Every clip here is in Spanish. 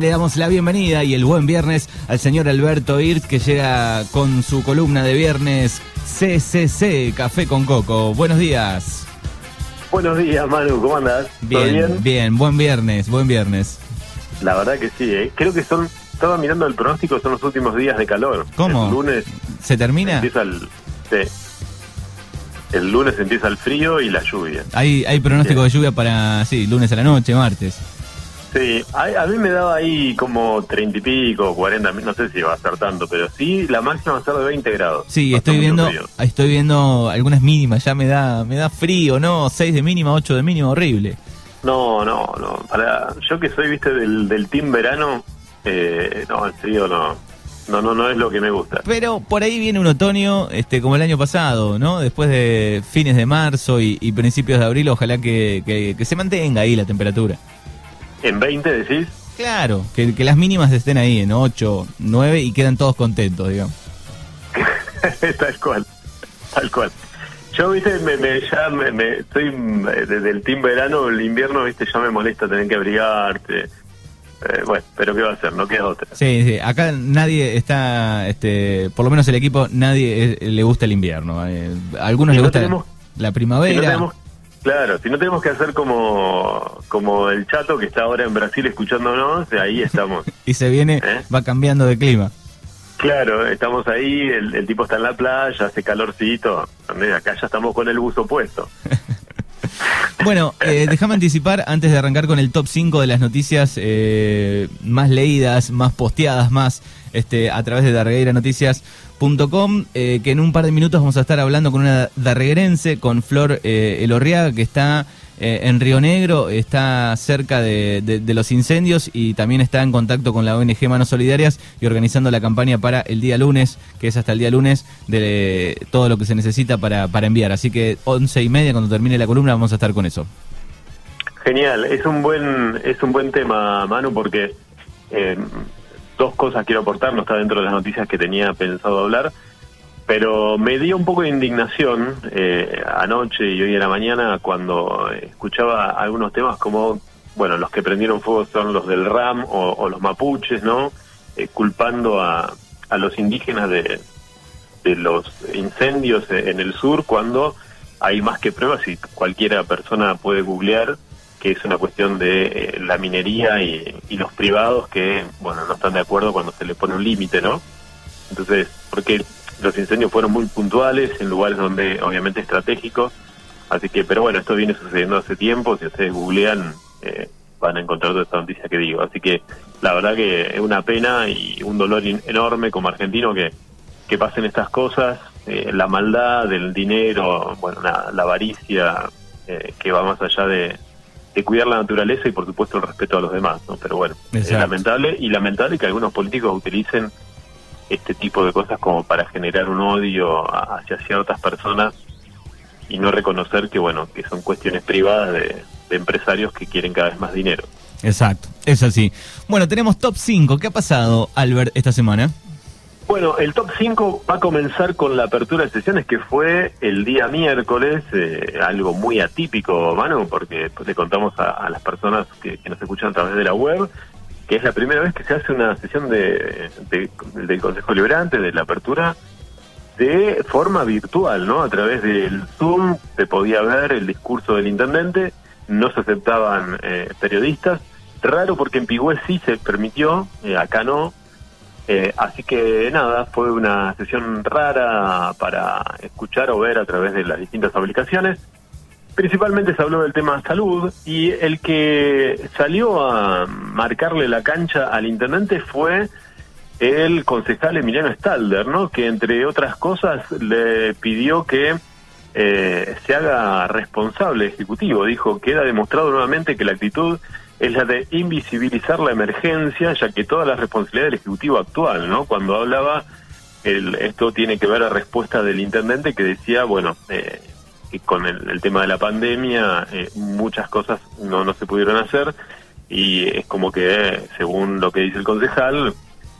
Le damos la bienvenida y el buen viernes al señor Alberto Irt que llega con su columna de viernes CCC, Café con Coco. Buenos días. Buenos días, Manu, ¿cómo andas? Bien, bien, buen viernes, buen viernes. La verdad que sí, ¿eh? creo que son, estaba mirando el pronóstico, son los últimos días de calor. ¿Cómo? El lunes ¿Se termina? empieza el... sí. El lunes empieza el frío y la lluvia. Hay, hay pronóstico de lluvia para, sí, lunes a la noche, martes. Sí, a, a mí me daba ahí como treinta y pico, cuarenta, no sé si va a ser tanto, pero sí, la máxima va a ser de 20 grados. Sí, estoy viendo, frío. estoy viendo algunas mínimas, ya me da, me da frío, ¿no? 6 de mínima, 8 de mínima, horrible. No, no, no. Para, yo que soy, viste, del, del team verano, eh, no, el frío no. No, no, no es lo que me gusta. Pero por ahí viene un otoño, este, como el año pasado, ¿no? Después de fines de marzo y, y principios de abril, ojalá que, que- que se mantenga ahí la temperatura. En 20 decís, Claro, que, que las mínimas estén ahí en 8, 9 y quedan todos contentos, digamos. tal cual, tal cual. Yo, viste, me, me- ya me, me- estoy mm, desde el team verano, el invierno, viste, ya me molesta tener que abrigarte. Eh, bueno, pero ¿qué va a hacer? No queda otra. Sí, sí, acá nadie está, este, por lo menos el equipo, nadie eh, le gusta el invierno. eh, a algunos le no gusta tenemos- la Si primavera. no tenemos, claro, si no tenemos que hacer como, como el chato que está ahora en Brasil escuchándonos, ahí estamos. Y se viene, ¿Eh? va cambiando de clima. Claro, estamos ahí, el, el tipo está en la playa, hace calorcito, acá ya estamos con el buzo puesto. Bueno, eh, déjame anticipar, antes de arrancar con el top 5 de las noticias eh, más leídas, más posteadas, más este, a través de eh, que en un par de minutos vamos a estar hablando con una darreguerense, con Flor eh, Elorriaga, que está eh, en Río Negro, está cerca de, de- los incendios y también está en contacto con la ONG Manos Solidarias y organizando la campaña para el día lunes, que es hasta el día lunes, de todo lo que se necesita para, para enviar. Así que once y media, cuando termine la columna, vamos a estar con eso. Genial, es un buen es un buen tema, Manu, porque dos cosas quiero aportar, no está dentro de las noticias que tenía pensado hablar, pero me dio un poco de indignación eh, anoche y hoy en la mañana cuando escuchaba algunos temas como, bueno, los que prendieron fuego son los del RAM o, los mapuches, ¿no? Eh, culpando a, a los indígenas de, de los incendios en el sur cuando hay más que pruebas y cualquiera persona puede googlear que es una cuestión de eh, la minería y, los privados que, bueno, no están de acuerdo cuando se le pone un límite, ¿no? Entonces, porque los incendios fueron muy puntuales en lugares donde, obviamente, estratégicos, así que, pero bueno, esto viene sucediendo hace tiempo, si ustedes googlean, eh, van a encontrar toda esta noticia que digo, así que la verdad que es una pena y un dolor enorme como argentino que, que pasen estas cosas, eh, la maldad del dinero, bueno, nada, la avaricia eh, que va más allá de, de cuidar la naturaleza y por supuesto el respeto a los demás, ¿no? Pero bueno, es lamentable y lamentable que algunos políticos utilicen este tipo de cosas como para generar un odio hacia ciertas personas y no reconocer que bueno, que son cuestiones privadas de, de empresarios que quieren cada vez más dinero. Exacto, es así. Bueno, tenemos top 5. ¿Qué ha pasado, Albert, esta semana? Bueno, el top 5 va a comenzar con la apertura de sesiones que fue el día miércoles, eh, algo muy atípico, Manu, porque le contamos a, las personas que, nos escuchan a través de la web que es la primera vez que se hace una sesión de, de- del Consejo Liberante, de la apertura, de forma virtual, ¿no? A través del Zoom se podía ver el discurso del intendente, no se aceptaban eh, periodistas, raro porque en Pigüé sí se permitió, eh, acá no, eh, así que nada, fue una sesión rara para escuchar o ver a través de las distintas aplicaciones. Principalmente se habló del tema salud y el que salió a marcarle la cancha al intendente fue el concejal Emiliano Stalder, ¿no? Que entre otras cosas le pidió que eh, se haga responsable ejecutivo. Dijo, queda demostrado nuevamente que la actitud es la de invisibilizar la emergencia, ya que toda la responsabilidad del ejecutivo actual, ¿no? Cuando hablaba, el, esto tiene que ver a respuesta del intendente que decía, bueno, eh, que con el, el tema de la pandemia eh, muchas cosas no, no se pudieron hacer y es como que, según lo que dice el concejal,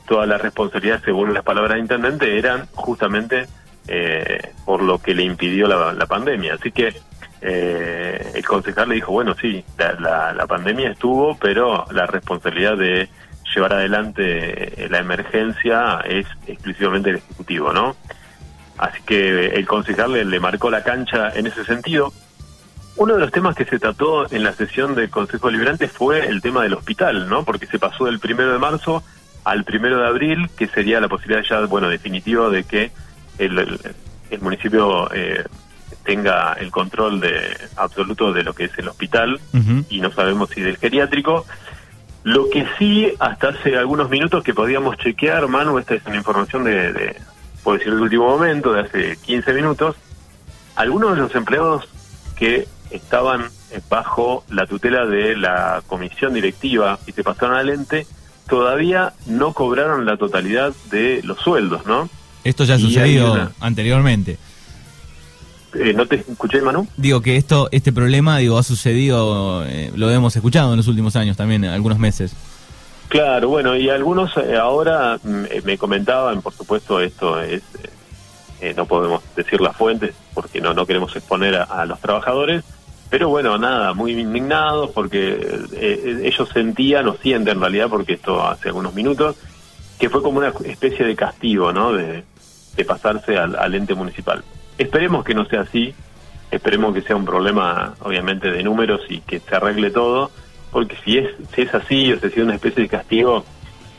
toda la responsabilidad, según las palabras del intendente, eran justamente eh, por lo que le impidió la pandemia. Así que eh, el concejal le dijo, bueno, sí, la, la, la pandemia estuvo, pero la responsabilidad de llevar adelante la emergencia es exclusivamente el Ejecutivo, ¿no? Así que el concejal le, marcó la cancha en ese sentido. Uno de los temas que se trató en la sesión del Consejo Deliberante fue el tema del hospital, ¿no? Porque se pasó del primero de marzo al primero de abril, que sería la posibilidad ya, bueno, definitiva de que el, el, municipio eh, tenga el control de absoluto de lo que es el hospital y no sabemos si del geriátrico. Lo que sí, hasta hace algunos minutos que podíamos chequear, Manu, esta es una información de, de puedo decir, del último momento, de hace 15 minutos, algunos de los empleados que estaban bajo la tutela de la comisión directiva y se pasaron al ente, todavía no cobraron la totalidad de los sueldos, ¿no? Esto ya ha sucedido anteriormente. Eh, ¿No te escuché, Manu? Digo que esto, este problema, digo, ha sucedido, eh, lo hemos escuchado en los últimos años también, algunos meses. Claro, bueno, y algunos eh, ahora mm, me comentaban, por supuesto, esto es, no podemos decir las fuentes porque no, no queremos exponer a, los trabajadores, pero bueno, nada, muy indignados porque ellos sentían o sienten en realidad, porque esto hace algunos minutos, que fue como una especie de castigo, ¿no? De, pasarse al, ente municipal. Esperemos que no sea así, esperemos que sea un problema, obviamente, de números y que se arregle todo, porque si es, si es así, o si una especie de castigo,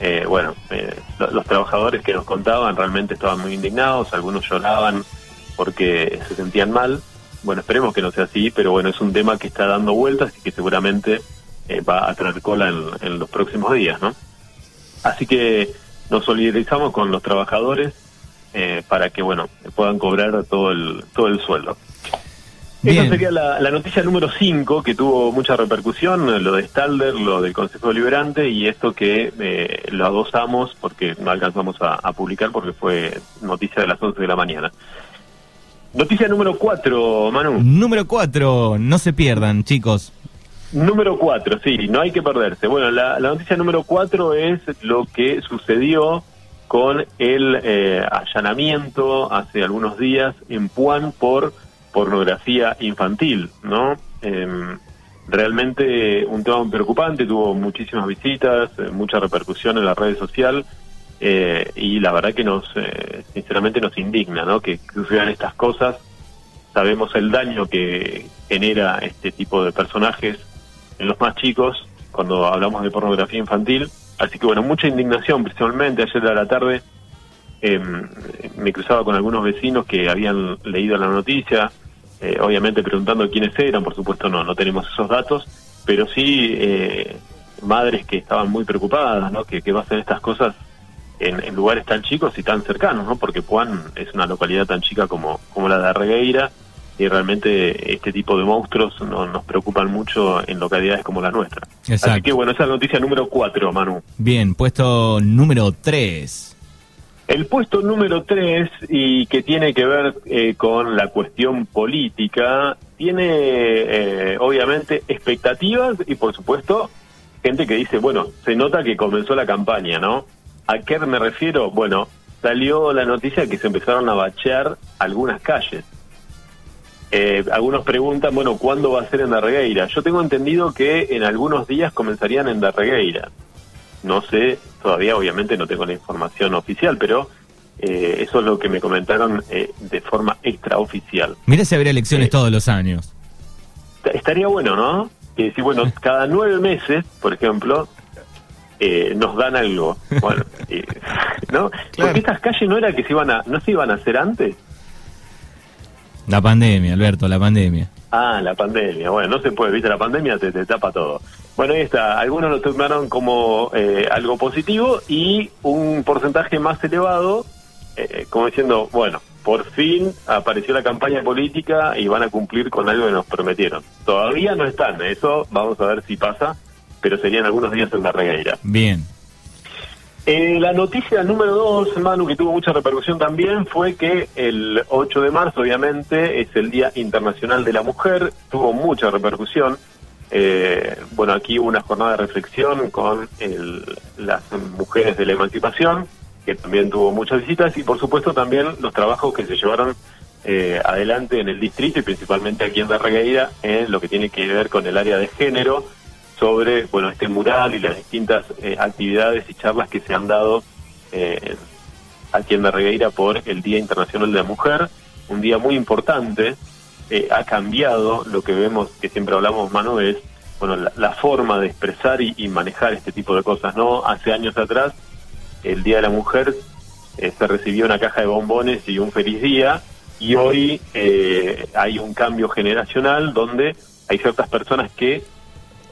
eh, bueno, eh, los trabajadores que nos contaban realmente estaban muy indignados, algunos lloraban porque se sentían mal. Bueno, esperemos que no sea así, pero bueno, es un tema que está dando vueltas y que seguramente eh, va a traer cola en los próximos días, ¿no? Así que nos solidarizamos con los trabajadores eh, para que bueno puedan cobrar todo el todo el sueldo. Esa sería la, noticia número 5 que tuvo mucha repercusión, lo de Stalder, lo del Consejo Deliberante y esto que eh, lo adosamos porque no alcanzamos a, publicar porque fue noticia de las 11 de la mañana. Noticia número 4, Manu. Número 4, no se pierdan, chicos. Número cuatro, sí, no hay que perderse. Bueno, la, noticia número cuatro es lo que sucedió con el eh, allanamiento hace algunos días en Puan por pornografía infantil, ¿no? Em, realmente un tema muy preocupante, tuvo muchísimas visitas, eh, mucha repercusión en las redes sociales eh, y la verdad que nos, sinceramente nos indigna, ¿no? Que sucedan estas cosas. Sabemos el daño que genera este tipo de personajes en los más chicos cuando hablamos de pornografía infantil. Así que bueno, mucha indignación, principalmente ayer a la tarde em, me cruzaba con algunos vecinos que habían leído la noticia, eh, obviamente preguntando quiénes eran, por supuesto no, no tenemos esos datos, pero sí eh, madres que estaban muy preocupadas, ¿no? Que, que pasen estas cosas en, en, lugares tan chicos y tan cercanos, ¿no? Porque Puan es una localidad tan chica como, como la de Regueira y realmente este tipo de monstruos no, nos preocupan mucho en localidades como la nuestra. Así que bueno, esa es la noticia número 4, Manu. Bien, puesto número 3. El puesto número 3, y que tiene que ver eh, con la cuestión política, tiene eh, obviamente expectativas y por supuesto gente que dice, bueno, se nota que comenzó la campaña, ¿no? ¿A qué me refiero? Bueno, salió la noticia que se empezaron a bachear algunas calles. Eh, algunos preguntan, bueno, ¿cuándo va a ser en Darregueira? Yo tengo entendido que en algunos días comenzarían en Darregueira. No sé, todavía obviamente no tengo la información oficial, pero eh, eso es lo que me comentaron eh, de forma extraoficial. Mira si habría elecciones todos los años. Estaría bueno, ¿no? Que si, bueno, cada nueve meses, por ejemplo, nos dan algo. Bueno, ¿no? Porque estas calles no era que se iban a, no se iban a hacer antes. La pandemia, Alberto, la pandemia. Ah, la pandemia. Bueno, no se puede, viste, la pandemia te, tapa todo. Bueno, ahí está. Algunos lo tomaron como eh, algo positivo y un porcentaje más elevado, eh, como diciendo, bueno, por fin apareció la campaña política y van a cumplir con algo que nos prometieron. Todavía no están, eso vamos a ver si pasa, pero serían algunos días en la regueira. Bien, eh, la noticia número dos, Manu, que tuvo mucha repercusión también, fue que el 8 de marzo, obviamente, es el Día Internacional de la Mujer, tuvo mucha repercusión. Eh, bueno, aquí hubo una jornada de reflexión con las mujeres de la emancipación, que también tuvo muchas visitas, y por supuesto también los trabajos que se llevaron eh, adelante en el distrito y principalmente aquí en Darregueira en lo que tiene que ver con el área de género sobre bueno este mural y las distintas actividades y charlas que se han dado aquí en Regueira por el Día Internacional de la Mujer, un día muy importante. ha cambiado lo que vemos, que siempre hablamos, Manu, es bueno, la, forma de expresar y, manejar este tipo de cosas, ¿no? Hace años atrás, el Día de la Mujer, eh, se recibió una caja de bombones y un feliz día, y hoy eh, hay un cambio generacional donde hay ciertas personas que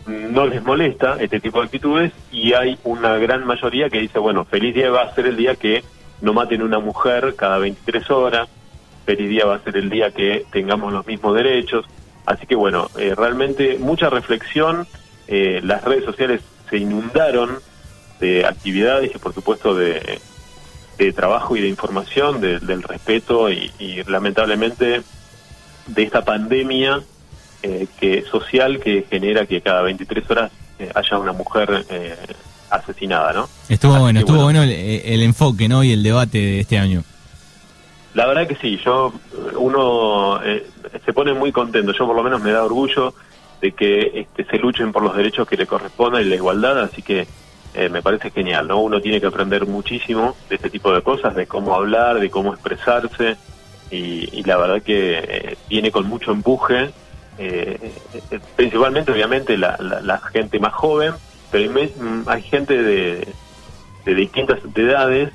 no les molesta este tipo de actitudes y hay una gran mayoría que dice, bueno, feliz día va a ser el día que no maten una mujer cada 23 horas, feliz día va a ser el día que tengamos los mismos derechos, Así que bueno, eh, realmente mucha reflexión, eh, las redes sociales se inundaron de actividades y por supuesto de, trabajo y de información, del respeto y, lamentablemente de esta pandemia eh, que social que genera que cada 23 horas haya una mujer asesinada, ¿no? Estuvo bueno, estuvo bueno, el, el, enfoque, ¿no? Y el debate de este año. La verdad que sí, yo uno eh, se pone muy contento, yo por lo menos me da orgullo de que este, se luchen por los derechos que le corresponden y la igualdad, así que eh, me parece genial, ¿no? Uno tiene que aprender muchísimo de este tipo de cosas, de cómo hablar, de cómo expresarse, y, la verdad que eh, viene con mucho empuje, principalmente obviamente la, gente más joven, pero hay, gente de, distintas edades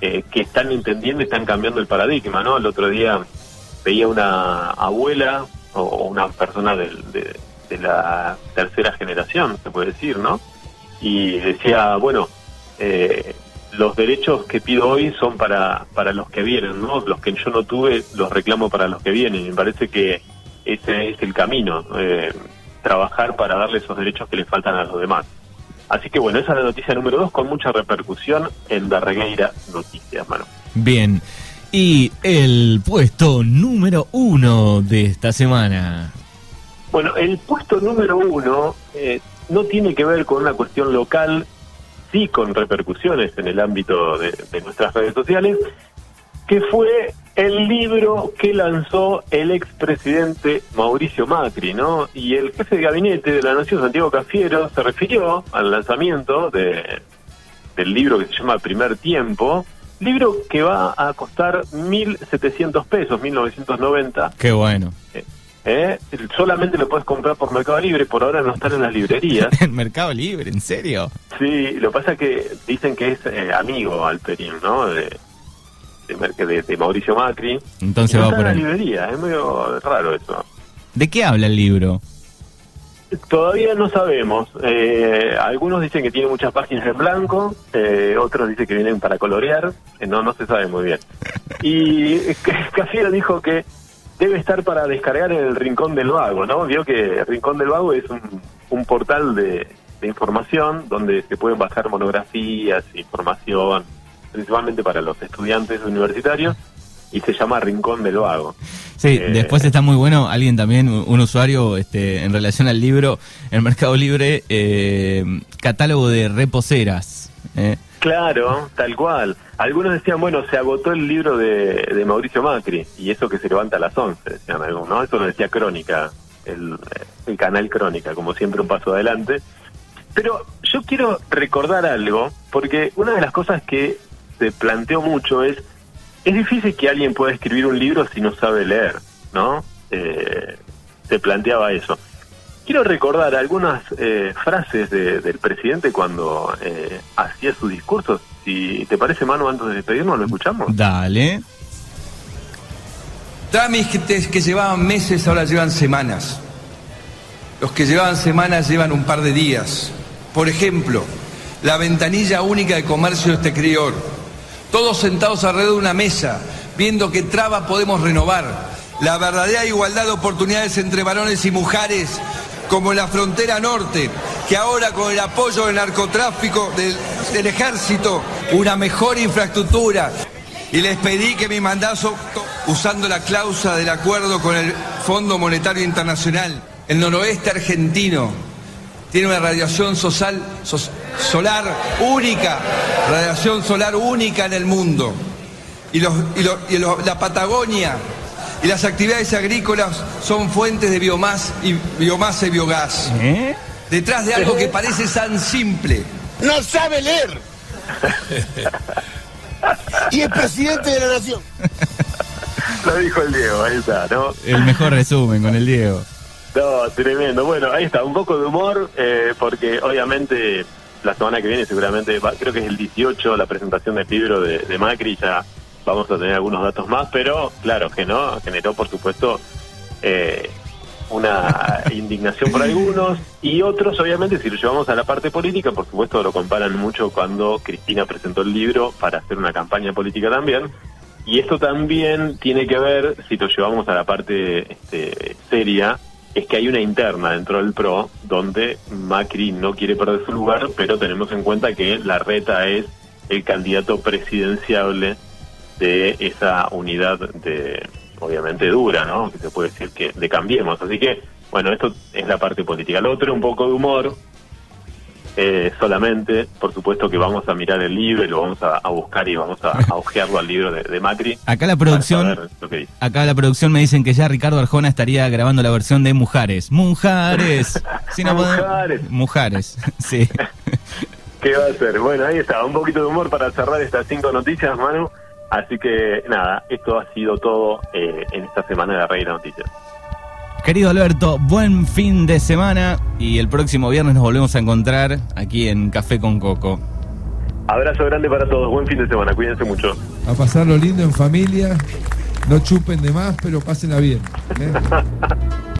eh, que están entendiendo y están cambiando el paradigma, ¿no? El otro día veía una abuela o una persona de, la tercera generación, se puede decir, ¿no? Y decía, bueno, eh, los derechos que pido hoy son para, para los que vienen, ¿no? Los que yo no tuve los reclamo para los que vienen. Me parece que ese es el camino, eh, trabajar para darle esos derechos que le faltan a los demás. Así que bueno, esa es la noticia número dos con mucha repercusión en Darregueira Noticias, mano. Bien. Y el puesto número uno de esta semana. Bueno, el puesto número uno eh, no tiene que ver con una cuestión local, sí con repercusiones en el ámbito de, de nuestras redes sociales, que fue el libro que lanzó el expresidente Mauricio Macri, ¿no? Y el jefe de gabinete de la Nación, Santiago Cafiero, se refirió al lanzamiento de, del libro que se llama Primer Tiempo, libro que va a costar 1.700 pesos, 1.990. Qué bueno. Eh, eh, solamente lo puedes comprar por Mercado Libre, por ahora no están en las librerías. ¿En Mercado Libre? ¿En serio? Sí, lo que pasa es que dicen que es eh, amigo Alperín, ¿no? De, de, Mauricio Macri. Entonces va por la librería, es medio raro eso. ¿De qué habla el libro? Todavía no sabemos. Eh, algunos dicen que tiene muchas páginas en blanco, eh, otros dicen que vienen para colorear, eh, no, no se sabe muy bien. Y Cafiero dijo que debe estar para descargar en el Rincón del Vago, ¿no? Vio que el Rincón del Vago es un, un portal de, de información donde se pueden bajar monografías, información, principalmente para los estudiantes universitarios, y se llama Rincón del Vago. Sí, eh, después está muy bueno, alguien también, un usuario este, en relación al libro, en Mercado Libre, eh, catálogo de reposeras. Eh. Claro, tal cual. Algunos decían, bueno, se agotó el libro de, Mauricio Macri, y eso que se levanta a las 11, decían algunos, ¿no? Eso lo decía Crónica, el, el canal Crónica, como siempre un paso adelante. Pero yo quiero recordar algo, porque una de las cosas que se planteó mucho es, es difícil que alguien pueda escribir un libro si no sabe leer, ¿no? Eh, se planteaba eso. Quiero recordar algunas eh, frases del presidente cuando eh, hacía sus discursos. Si te parece, Manu, antes de despedirnos, lo escuchamos. Dale. Trámites que llevaban meses ahora llevan semanas. Los que llevaban semanas llevan un par de días. Por ejemplo, la ventanilla única de comercio exterior todos sentados alrededor de una mesa, viendo qué traba podemos renovar, la verdadera igualdad de oportunidades entre varones y mujeres, como en la frontera norte, que ahora con el apoyo del narcotráfico, del, ejército, una mejor infraestructura. Y les pedí que mi mandato, usando la cláusula del acuerdo con el Fondo Monetario Internacional, el noroeste argentino tiene una radiación social, solar única, radiación solar única en el mundo. Y, los, y, la Patagonia y las actividades agrícolas son fuentes de biomasa y, biomasa y biogás. ¿Eh? detrás de algo que parece tan simple. No sabe leer. y es presidente de la nación. Lo dijo el Diego, ahí está, ¿no? El mejor resumen con el Diego. No, tremendo. Bueno, ahí está, un poco de humor, eh, porque obviamente la semana que viene seguramente, va- creo que es el 18, la presentación del libro de, de Macri, ya vamos a tener algunos datos más, pero claro, que no, generó por supuesto eh, una indignación por algunos y otros, obviamente, si lo llevamos a la parte política, por supuesto lo comparan mucho cuando Cristina presentó el libro para hacer una campaña política también. Y esto también tiene que ver, si lo llevamos a la parte este, seria, es que hay una interna dentro del PRO donde Macri no quiere perder su lugar, pero tenemos en cuenta que la reta es el candidato presidenciable de esa unidad de, obviamente dura, ¿no? Que se puede decir que de Cambiemos. Así que, bueno, esto es la parte política. Lo otro, un poco de humor, eh, solamente, por supuesto que vamos a mirar el libro y lo vamos a, a buscar y vamos a, a ojearlo al libro de, de Macri. Acá la producción, saber lo que dice. acá la producción me dicen que ya Ricardo Arjona estaría grabando la versión de Mujares. Mujares. Si no. Mujares. Sí. ¿Qué va a ser? Bueno, ahí está, un poquito de humor para cerrar estas cinco noticias, Manu. Así que nada, esto ha sido todo eh, en esta semana de Reina Noticias. Querido Alberto, buen fin de semana y el próximo viernes nos volvemos a encontrar aquí en Café con Coco. Abrazo grande para todos, buen fin de semana, cuídense mucho. A pasarlo lindo en familia. No chupen de más, pero pásenla bien. ¿eh?